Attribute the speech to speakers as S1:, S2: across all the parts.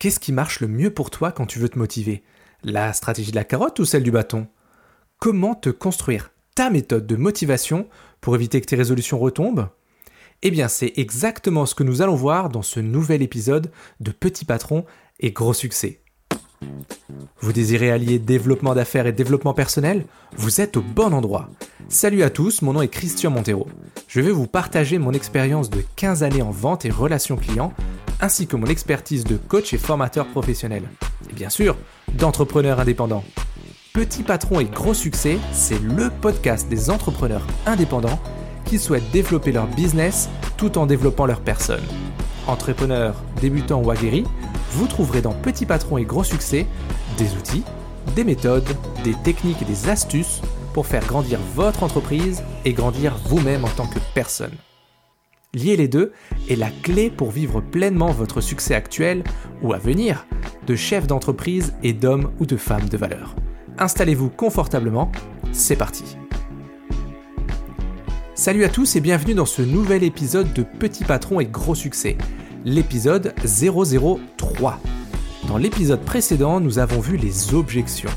S1: Qu'est-ce qui marche le mieux pour toi quand tu veux te motiver? La stratégie de la carotte ou celle du bâton? Comment te construire ta méthode de motivation pour éviter que tes résolutions retombent? Eh bien, c'est exactement ce que nous allons voir dans ce nouvel épisode de Petit Patron et Gros Succès. Vous désirez allier développement d'affaires et développement personnel? Vous êtes au bon endroit. Salut à tous, mon nom est Christian Montero. Je vais vous partager mon expérience de 15 années en vente et relations clients, ainsi que mon expertise de coach et formateur professionnel. Et bien sûr, d'entrepreneur indépendant. Petit patron et gros succès, c'est le podcast des entrepreneurs indépendants qui souhaitent développer leur business tout en développant leur personne. Entrepreneurs, débutants ou aguerris, vous trouverez dans Petit Patron et Gros Succès des outils, des méthodes, des techniques et des astuces pour faire grandir votre entreprise et grandir vous-même en tant que personne. Lier les deux est la clé pour vivre pleinement votre succès actuel ou à venir de chef d'entreprise et d'homme ou de femme de valeur. Installez-vous confortablement, c'est parti. Salut à tous et bienvenue dans ce nouvel épisode de Petit Patron et Gros Succès l'épisode 003. Dans l'épisode précédent, nous avons vu les objections.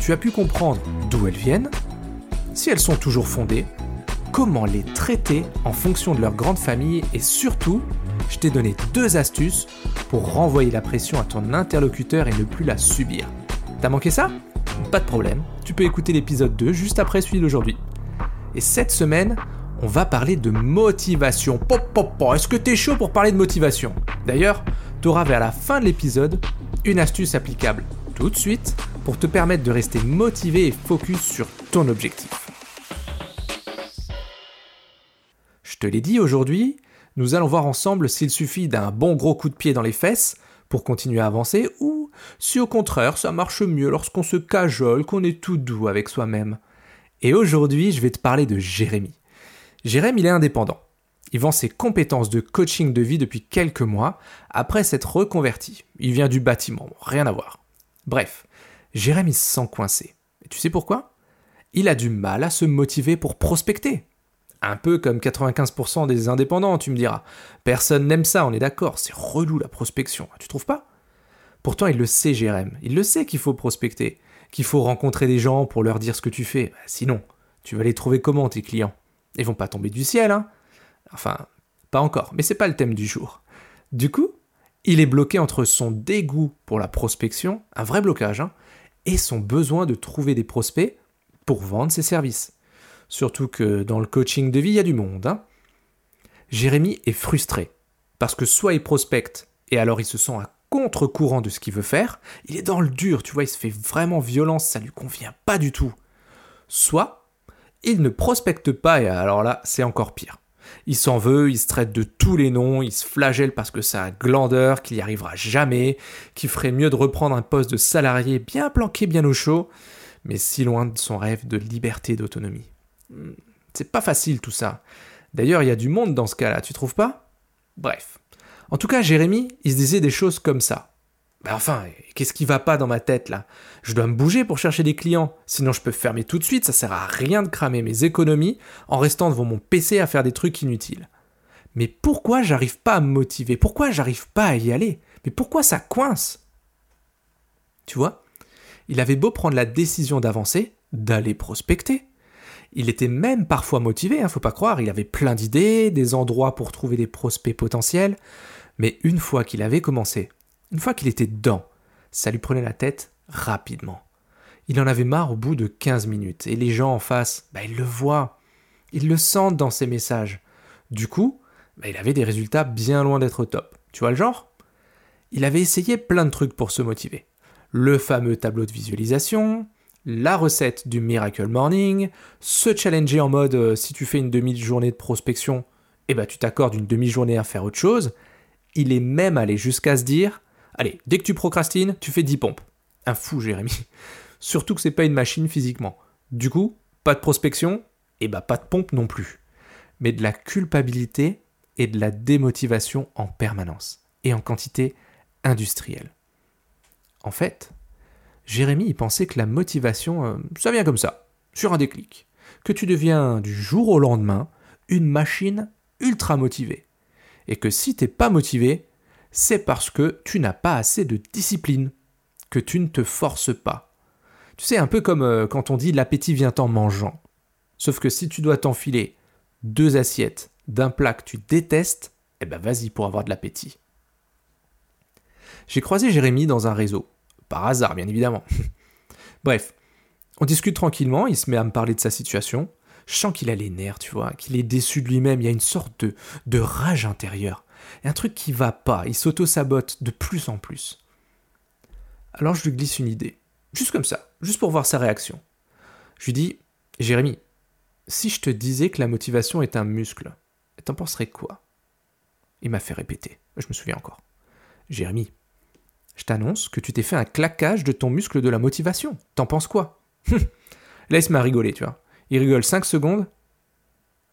S1: Tu as pu comprendre d'où elles viennent, si elles sont toujours fondées, comment les traiter en fonction de leur grande famille et surtout, je t'ai donné deux astuces pour renvoyer la pression à ton interlocuteur et ne plus la subir. T'as manqué ça? Pas de problème, tu peux écouter l'épisode 2 juste après celui d'aujourd'hui. Et cette semaine, on va parler de motivation. Pop, pop, pop. Est-ce que t'es chaud pour parler de motivation? D'ailleurs, t'auras vers la fin de l'épisode une astuce applicable tout de suite pour te permettre de rester motivé et focus sur ton objectif. Te l'ai dit aujourd'hui, nous allons voir ensemble s'il suffit d'un bon gros coup de pied dans les fesses pour continuer à avancer ou si au contraire ça marche mieux lorsqu'on se cajole, qu'on est tout doux avec soi-même. Et aujourd'hui, je vais te parler de Jérémy. Jérém, il est indépendant. Il vend ses compétences de coaching de vie depuis quelques mois, après s'être reconverti. Il vient du bâtiment, rien à voir. Bref, Jérém, il se sent coincé. Et tu sais pourquoi? Il a du mal à se motiver pour prospecter. Un peu comme 95% des indépendants, tu me diras. Personne n'aime ça, on est d'accord, c'est relou la prospection, tu trouves pas? Pourtant, il le sait, Jérém. Il le sait qu'il faut prospecter, qu'il faut rencontrer des gens pour leur dire ce que tu fais. Bah, sinon, tu vas les trouver comment, tes clients? Ils vont pas tomber du ciel, hein. Enfin, pas encore, mais c'est pas le thème du jour. Du coup, il est bloqué entre son dégoût pour la prospection, un vrai blocage, hein, et son besoin de trouver des prospects pour vendre ses services. Surtout que dans le coaching de vie, il y a du monde. Hein. Jérémy est frustré, parce que soit il prospecte, et alors il se sent à contre-courant de ce qu'il veut faire, il est dans le dur, tu vois, il se fait vraiment violence, ça lui convient pas du tout. Soit il ne prospecte pas et alors là, c'est encore pire. Il s'en veut, il se traite de tous les noms, il se flagelle parce que c'est un glandeur, qu'il n'y arrivera jamais, qu'il ferait mieux de reprendre un poste de salarié bien planqué, bien au chaud, mais si loin de son rêve de liberté d'autonomie. Hmm, c'est pas facile tout ça. D'ailleurs, il y a du monde dans ce cas-là, tu trouves pas? Bref. En tout cas, Jérémy, il se disait des choses comme ça. Ben enfin, qu'est-ce qui va pas dans ma tête là? Je dois me bouger pour chercher des clients, sinon je peux fermer tout de suite, ça sert à rien de cramer mes économies en restant devant mon PC à faire des trucs inutiles. Mais pourquoi j'arrive pas à me motiver? Pourquoi j'arrive pas à y aller? Mais pourquoi ça coince? Tu vois? Il avait beau prendre la décision d'avancer, d'aller prospecter. Il était même parfois motivé, hein, faut pas croire, il avait plein d'idées, des endroits pour trouver des prospects potentiels, mais une fois qu'il avait commencé, une fois qu'il était dedans, ça lui prenait la tête rapidement. Il en avait marre au bout de 15 minutes, et les gens en face, bah, ils le voient, ils le sentent dans ses messages. Du coup, bah, il avait des résultats bien loin d'être top. Tu vois le genre? Il avait essayé plein de trucs pour se motiver. Le fameux tableau de visualisation, la recette du Miracle Morning, se challenger en mode euh, si tu fais une demi-journée de prospection, eh ben tu t'accordes une demi-journée à faire autre chose. Il est même allé jusqu'à se dire Allez, dès que tu procrastines, tu fais 10 pompes. Un fou, Jérémy. Surtout que c'est pas une machine physiquement. Du coup, pas de prospection, et bah pas de pompe non plus. Mais de la culpabilité et de la démotivation en permanence, et en quantité industrielle. En fait, Jérémy pensait que la motivation, euh, ça vient comme ça, sur un déclic. Que tu deviens du jour au lendemain une machine ultra motivée. Et que si t'es pas motivé, c'est parce que tu n'as pas assez de discipline, que tu ne te forces pas. Tu sais, un peu comme euh, quand on dit l'appétit vient en mangeant. Sauf que si tu dois t'enfiler deux assiettes d'un plat que tu détestes, eh ben vas-y pour avoir de l'appétit. J'ai croisé Jérémy dans un réseau. Par hasard, bien évidemment. Bref, on discute tranquillement, il se met à me parler de sa situation. Je sens qu'il a les nerfs, tu vois, qu'il est déçu de lui-même, il y a une sorte de, rage intérieure. Un truc qui va pas, il s'auto-sabote de plus en plus. Alors je lui glisse une idée, juste comme ça, juste pour voir sa réaction. Je lui dis, Jérémy, si je te disais que la motivation est un muscle, t'en penserais quoi? Il m'a fait répéter, je me souviens encore. Jérémy, je t'annonce que tu t'es fait un claquage de ton muscle de la motivation. T'en penses quoi? Laisse-moi rigoler, tu vois. Il rigole 5 secondes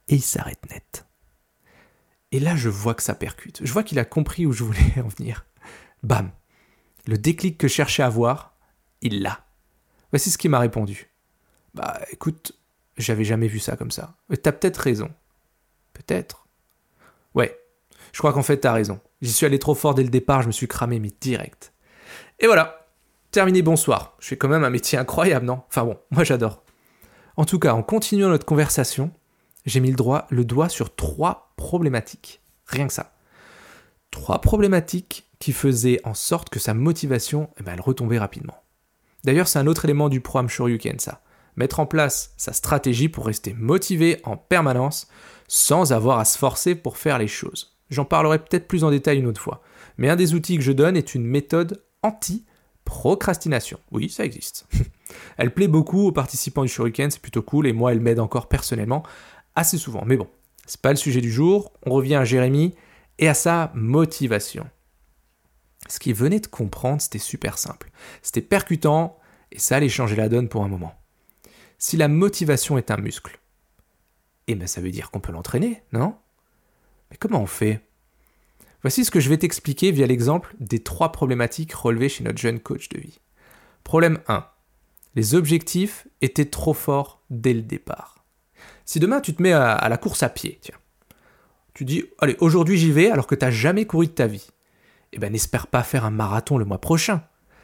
S1: et il s'arrête net. Et là, je vois que ça percute. Je vois qu'il a compris où je voulais en venir. Bam Le déclic que je cherchais à voir, il l'a. Voici ce qu'il m'a répondu. Bah écoute, j'avais jamais vu ça comme ça. T'as peut-être raison. Peut-être. Ouais, je crois qu'en fait t'as raison. J'y suis allé trop fort dès le départ, je me suis cramé, mais direct. Et voilà, terminé, bonsoir. Je fais quand même un métier incroyable, non? Enfin bon, moi j'adore. En tout cas, en continuant notre conversation, j'ai mis le, doigt sur trois problématiques. Rien que ça. Trois problématiques qui faisaient en sorte que sa motivation, eh ben, elle retombait rapidement. D'ailleurs, c'est un autre élément du programme Shoryuken, ça. Mettre en place sa stratégie pour rester motivé en permanence sans avoir à se forcer pour faire les choses. J'en parlerai peut-être plus en détail une autre fois. Mais un des outils que je donne est une méthode anti-procrastination. Oui, ça existe. elle plaît beaucoup aux participants du Shuriken, c'est plutôt cool, et moi elle m'aide encore personnellement assez souvent. Mais bon, c'est pas le sujet du jour. On revient à Jérémy et à sa motivation. Ce qu'il venait de comprendre, c'était super simple. C'était percutant et ça allait changer la donne pour un moment. Si la motivation est un muscle, eh bien ça veut dire qu'on peut l'entraîner, non? Mais comment on fait? Voici ce que je vais t'expliquer via l'exemple des trois problématiques relevées chez notre jeune coach de vie. Problème 1. Les objectifs étaient trop forts dès le départ. Si demain tu te mets à, la course à pied, tiens, tu dis, allez, aujourd'hui j'y vais alors que tu n'as jamais couru de ta vie, eh ben n'espère pas faire un marathon le mois prochain.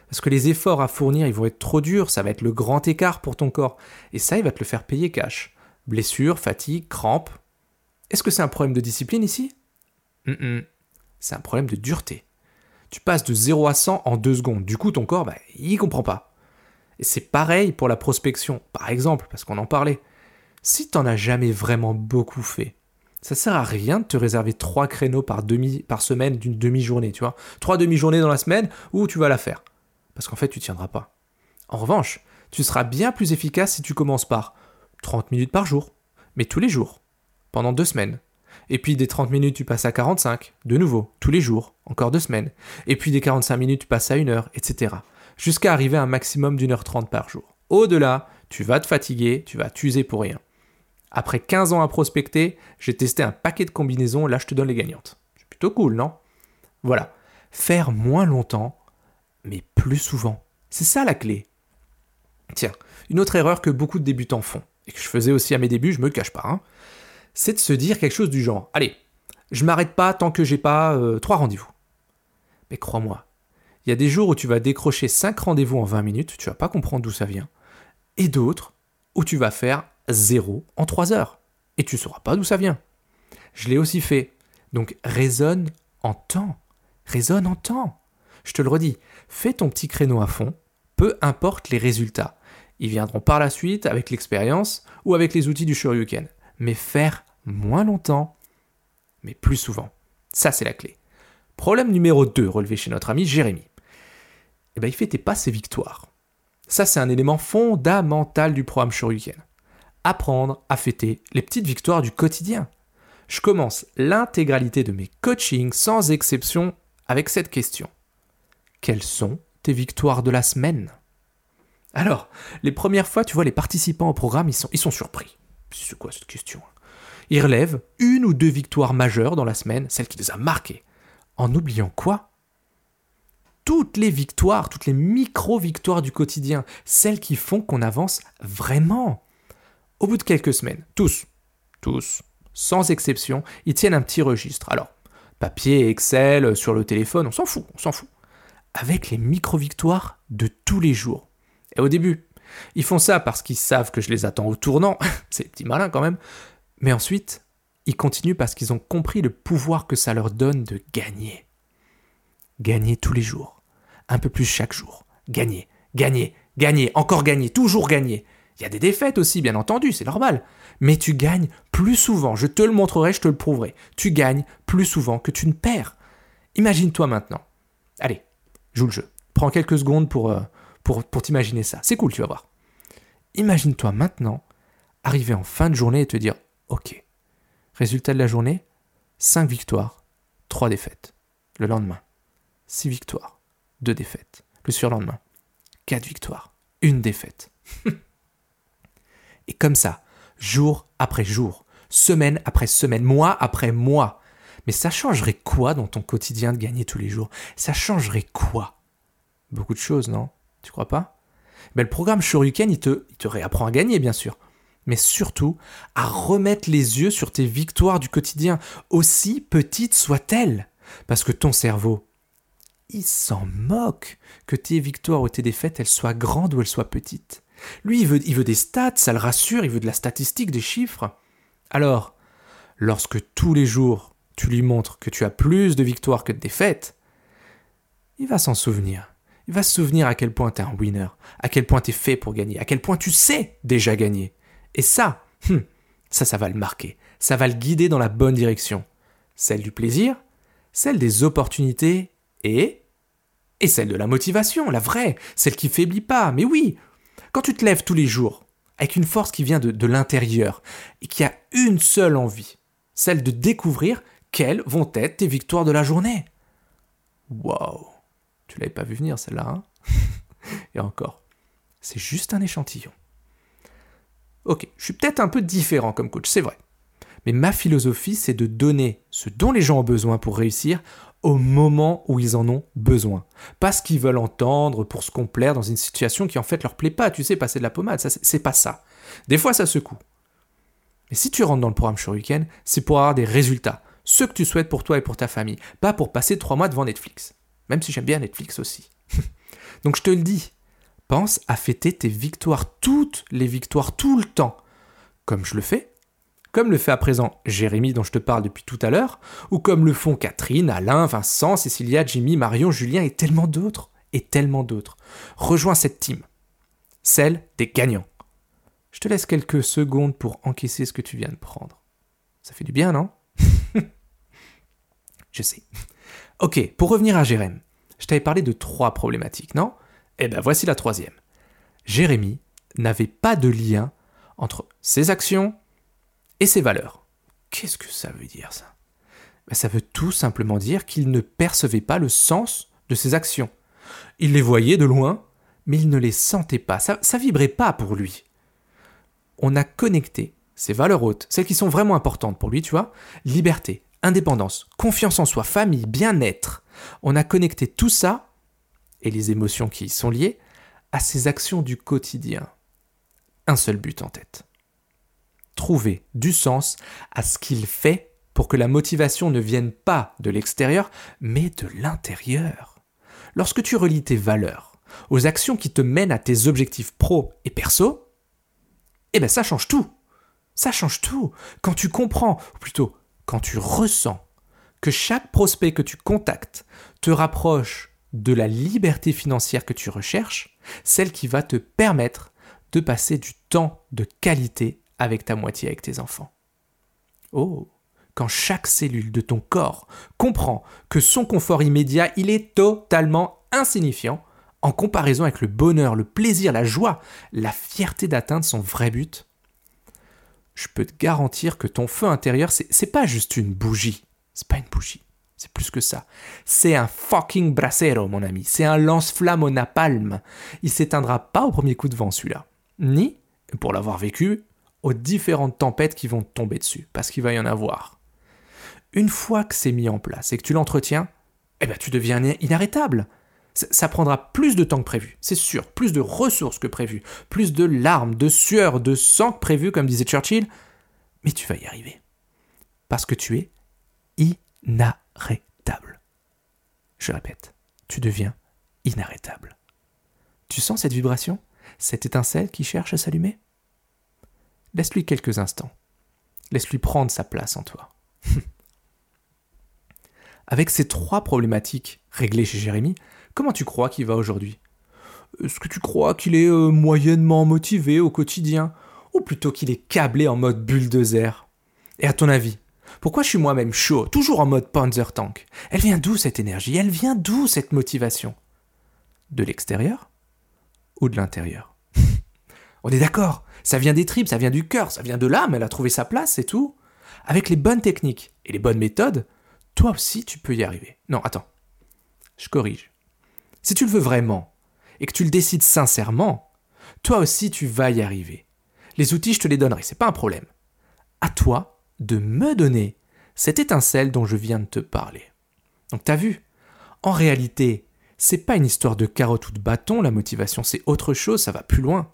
S1: Parce que les efforts à fournir, ils vont être trop durs, ça va être le grand écart pour ton corps. Et ça, il va te le faire payer cash. Blessure, fatigue, crampes. Est-ce que c'est un problème de discipline ici? C'est un problème de dureté. Tu passes de 0 à 100 en 2 secondes. Du coup, ton corps, bah, il comprend pas. Et c'est pareil pour la prospection, par exemple, parce qu'on en parlait. Si t'en as jamais vraiment beaucoup fait, ça sert à rien de te réserver 3 créneaux par, demi, par semaine d'une demi-journée, tu vois. 3 demi-journées dans la semaine où tu vas la faire. Parce qu'en fait, tu tiendras pas. En revanche, tu seras bien plus efficace si tu commences par 30 minutes par jour, mais tous les jours, pendant deux semaines. Et puis des 30 minutes, tu passes à 45, de nouveau, tous les jours, encore deux semaines. Et puis des 45 minutes, tu passes à une heure, etc. Jusqu'à arriver à un maximum d'une heure trente par jour. Au-delà, tu vas te fatiguer, tu vas t'user pour rien. Après 15 ans à prospecter, j'ai testé un paquet de combinaisons, là je te donne les gagnantes. C'est plutôt cool, non? Voilà. Faire moins longtemps, mais plus souvent. C'est ça la clé. Tiens, une autre erreur que beaucoup de débutants font et que je faisais aussi à mes débuts, je me cache pas, hein, c'est de se dire quelque chose du genre Allez, je m'arrête pas tant que j'ai pas euh, trois rendez-vous. Mais crois-moi, il y a des jours où tu vas décrocher cinq rendez-vous en 20 minutes, tu vas pas comprendre d'où ça vient, et d'autres où tu vas faire zéro en 3 heures, et tu sauras pas d'où ça vient. Je l'ai aussi fait. Donc raisonne en temps. Raisonne en temps. Je te le redis, fais ton petit créneau à fond, peu importe les résultats. Ils viendront par la suite avec l'expérience ou avec les outils du Shoryuken. Mais faire moins longtemps, mais plus souvent. Ça, c'est la clé. Problème numéro 2 relevé chez notre ami Jérémy. Eh ben, il fêtait pas ses victoires. Ça, c'est un élément fondamental du programme Shoryuken. Apprendre à fêter les petites victoires du quotidien. Je commence l'intégralité de mes coachings sans exception avec cette question. Quelles sont tes victoires de la semaine? Alors, les premières fois, tu vois, les participants au programme, ils sont, surpris. C'est quoi cette question? Ils relèvent une ou deux victoires majeures dans la semaine, celles qui les a marquées. En oubliant quoi? Toutes les victoires, toutes les micro-victoires du quotidien, celles qui font qu'on avance vraiment. Au bout de quelques semaines, tous, tous, sans exception, ils tiennent un petit registre. Alors, papier, Excel, sur le téléphone, on s'en fout, on s'en fout. Avec les micro-victoires de tous les jours. Et au début, ils font ça parce qu'ils savent que je les attends au tournant, c'est petit malin quand même. Mais ensuite, ils continuent parce qu'ils ont compris le pouvoir que ça leur donne de gagner. Gagner tous les jours, un peu plus chaque jour. Gagner, gagner, gagner, encore gagner, toujours gagner. Il y a des défaites aussi, bien entendu, c'est normal. Mais tu gagnes plus souvent, je te le montrerai, je te le prouverai. Tu gagnes plus souvent que tu ne perds. Imagine-toi maintenant. Allez, joue le jeu. Prends quelques secondes pour, euh, pour, pour t'imaginer ça. C'est cool, tu vas voir. Imagine-toi maintenant arriver en fin de journée et te dire Ok, résultat de la journée 5 victoires, 3 défaites. Le lendemain, 6 victoires, 2 défaites. Le surlendemain, 4 victoires, 1 défaite. Et comme ça, jour après jour, semaine après semaine, mois après mois. Mais ça changerait quoi dans ton quotidien de gagner tous les jours? Ça changerait quoi? Beaucoup de choses, non? Tu crois pas? Ben, Le programme te, il te réapprend à gagner, bien sûr. Mais surtout, à remettre les yeux sur tes victoires du quotidien, aussi petites soient-elles. Parce que ton cerveau, il s'en moque que tes victoires ou tes défaites, elles soient grandes ou elles soient petites. Lui, il veut, des stats, ça le rassure, il veut de la statistique, des chiffres. Alors, lorsque tous les jours tu lui montres que tu as plus de victoires que de défaites, il va s'en souvenir. Il va se souvenir à quel point tu es un winner, à quel point tu es fait pour gagner, à quel point tu sais déjà gagner. Et ça, hum, ça, ça va le marquer, ça va le guider dans la bonne direction. Celle du plaisir, celle des opportunités et... et celle de la motivation, la vraie, celle qui faiblit pas. Mais oui, quand tu te lèves tous les jours avec une force qui vient de, l'intérieur et qui a une seule envie, celle de découvrir quelles vont être tes victoires de la journée. Waouh Tu l'avais pas vu venir celle-là, hein? Et encore, c'est juste un échantillon. Ok, je suis peut-être un peu différent comme coach, c'est vrai. Mais ma philosophie, c'est de donner ce dont les gens ont besoin pour réussir au moment où ils en ont besoin. Pas ce qu'ils veulent entendre pour se complaire dans une situation qui en fait leur plaît pas, tu sais, passer de la pommade, c'est pas ça. Des fois ça secoue. Mais si tu rentres dans le programme Weekend, c'est pour avoir des résultats, ce que tu souhaites pour toi et pour ta famille, pas pour passer trois mois devant Netflix. Même si j'aime bien Netflix aussi. Donc je te le dis, pense à fêter tes victoires, toutes les victoires, tout le temps. Comme je le fais, comme le fait à présent Jérémy dont je te parle depuis tout à l'heure, ou comme le font Catherine, Alain, Vincent, Cécilia, Jimmy, Marion, Julien et tellement d'autres, et tellement d'autres. Rejoins cette team, celle des gagnants. Je te laisse quelques secondes pour encaisser ce que tu viens de prendre. Ça fait du bien, non? Je sais. Ok, pour revenir à Jérémy, je t'avais parlé de trois problématiques, non? Eh ben voici la troisième. Jérémy n'avait pas de lien entre ses actions et ses valeurs. Qu'est-ce que ça veut dire ça? Ben, Ça veut tout simplement dire qu'il ne percevait pas le sens de ses actions. Il les voyait de loin, mais il ne les sentait pas, ça, ça vibrait pas pour lui. On a connecté ses valeurs hautes, celles qui sont vraiment importantes pour lui, tu vois, liberté, indépendance, confiance en soi, famille, bien-être. On a connecté tout ça, et les émotions qui y sont liées, à ses actions du quotidien. Un seul but en tête trouver du sens à ce qu'il fait pour que la motivation ne vienne pas de l'extérieur, mais de l'intérieur. Lorsque tu relis tes valeurs aux actions qui te mènent à tes objectifs pro et perso, eh bien ça change tout. Ça change tout. Quand tu comprends, ou plutôt quand tu ressens que chaque prospect que tu contactes te rapproche de la liberté financière que tu recherches, celle qui va te permettre de passer du temps de qualité avec ta moitié, avec tes enfants. Oh, quand chaque cellule de ton corps comprend que son confort immédiat, il est totalement insignifiant en comparaison avec le bonheur, le plaisir, la joie, la fierté d'atteindre son vrai but, je peux te garantir que ton feu intérieur, c'est pas juste une bougie. C'est pas une bougie. C'est plus que ça. C'est un fucking brasero, mon ami. C'est un lance-flamme au napalm. Il s'éteindra pas au premier coup de vent, celui-là. Ni, pour l'avoir vécu, aux différentes tempêtes qui vont tomber dessus, parce qu'il va y en avoir. Une fois que c'est mis en place et que tu l'entretiens, eh ben tu deviens inarrêtable. Ça prendra plus de temps que prévu, c'est sûr, plus de ressources que prévu, plus de larmes, de sueur, de sang que prévu, comme disait Churchill, mais tu vas y arriver. Parce que tu es inarrêtable. Je répète, tu deviens inarrêtable. Tu sens cette vibration? Cette étincelle qui cherche à s'allumer? Laisse-lui quelques instants. Laisse-lui prendre sa place en toi. Avec ces trois problématiques réglées chez Jérémy, comment tu crois qu'il va aujourd'hui? Est-ce que tu crois qu'il est euh, moyennement motivé au quotidien? Ou plutôt qu'il est câblé en mode bulldozer? Et à ton avis, pourquoi je suis moi-même chaud, toujours en mode Panzer Tank? Elle vient d'où cette énergie? Elle vient d'où cette motivation? De l'extérieur ou de l'intérieur? On est d'accord, ça vient des tripes, ça vient du cœur, ça vient de l'âme, elle a trouvé sa place, c'est tout. Avec les bonnes techniques et les bonnes méthodes, toi aussi tu peux y arriver. Non, attends. Je corrige. Si tu le veux vraiment, et que tu le décides sincèrement, toi aussi tu vas y arriver. Les outils, je te les donnerai, c'est pas un problème. À toi de me donner cette étincelle dont je viens de te parler. Donc t'as vu? En réalité, c'est pas une histoire de carotte ou de bâton, la motivation, c'est autre chose, ça va plus loin.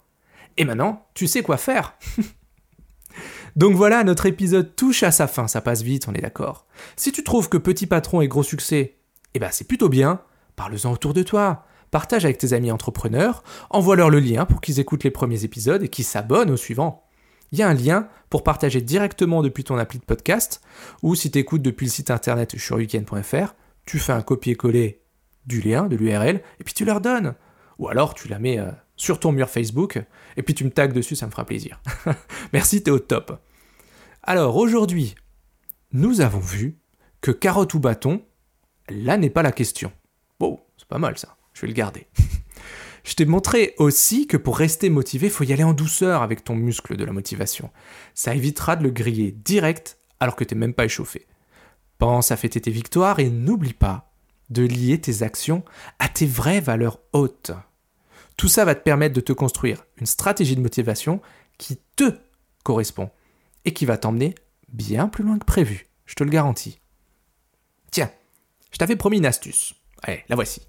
S1: Et maintenant, tu sais quoi faire? Donc voilà, notre épisode touche à sa fin, ça passe vite, on est d'accord. Si tu trouves que Petit Patron est gros succès, eh ben c'est plutôt bien, parle-en autour de toi. Partage avec tes amis entrepreneurs, envoie-leur le lien pour qu'ils écoutent les premiers épisodes et qu'ils s'abonnent au suivant. Il y a un lien pour partager directement depuis ton appli de podcast, ou si tu écoutes depuis le site internet weekend.fr, tu fais un copier-coller du lien, de l'URL, et puis tu leur donnes. Ou alors tu la mets euh, sur ton mur Facebook, et puis tu me tags dessus, ça me fera plaisir. Merci, t'es au top. Alors aujourd'hui, nous avons vu que carotte ou bâton, là n'est pas la question. Bon, c'est pas mal ça, je vais le garder. je t'ai montré aussi que pour rester motivé, il faut y aller en douceur avec ton muscle de la motivation. Ça évitera de le griller direct alors que t'es même pas échauffé. Pense à fêter tes victoires et n'oublie pas de lier tes actions à tes vraies valeurs hautes. Tout ça va te permettre de te construire une stratégie de motivation qui te correspond et qui va t'emmener bien plus loin que prévu, je te le garantis. Tiens, je t'avais promis une astuce. Allez, la voici.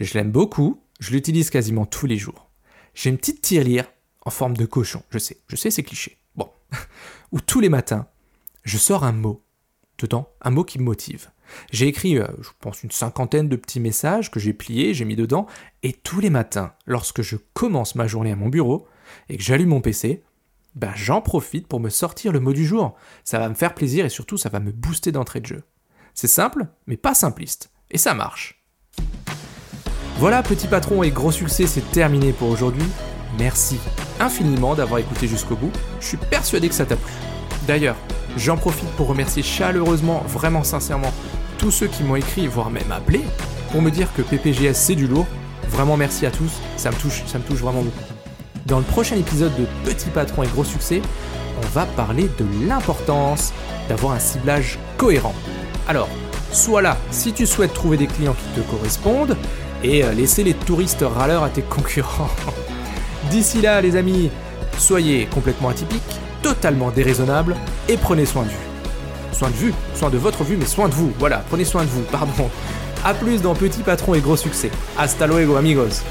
S1: Je l'aime beaucoup, je l'utilise quasiment tous les jours. J'ai une petite tirelire en forme de cochon, je sais, je sais, c'est cliché. Bon, où tous les matins, je sors un mot dedans, un mot qui me motive. J'ai écrit, euh, je pense, une cinquantaine de petits messages que j'ai pliés, j'ai mis dedans, et tous les matins, lorsque je commence ma journée à mon bureau et que j'allume mon PC, ben j'en profite pour me sortir le mot du jour. Ça va me faire plaisir et surtout ça va me booster d'entrée de jeu. C'est simple, mais pas simpliste. Et ça marche. Voilà, petit patron et gros succès, c'est terminé pour aujourd'hui. Merci infiniment d'avoir écouté jusqu'au bout. Je suis persuadé que ça t'a plu. D'ailleurs, j'en profite pour remercier chaleureusement, vraiment sincèrement, tous ceux qui m'ont écrit, voire même appelé, pour me dire que PPGS c'est du lourd. Vraiment merci à tous, ça me touche, ça me touche vraiment beaucoup. Dans le prochain épisode de Petit Patron et Gros Succès, on va parler de l'importance d'avoir un ciblage cohérent. Alors, sois là si tu souhaites trouver des clients qui te correspondent et euh, laisser les touristes râleurs à tes concurrents. D'ici là, les amis, soyez complètement atypiques, totalement déraisonnables et prenez soin de vous soin de vue, soin de votre vue, mais soin de vous. Voilà, prenez soin de vous, pardon. A plus dans Petit Patron et Gros Succès. Hasta luego, amigos.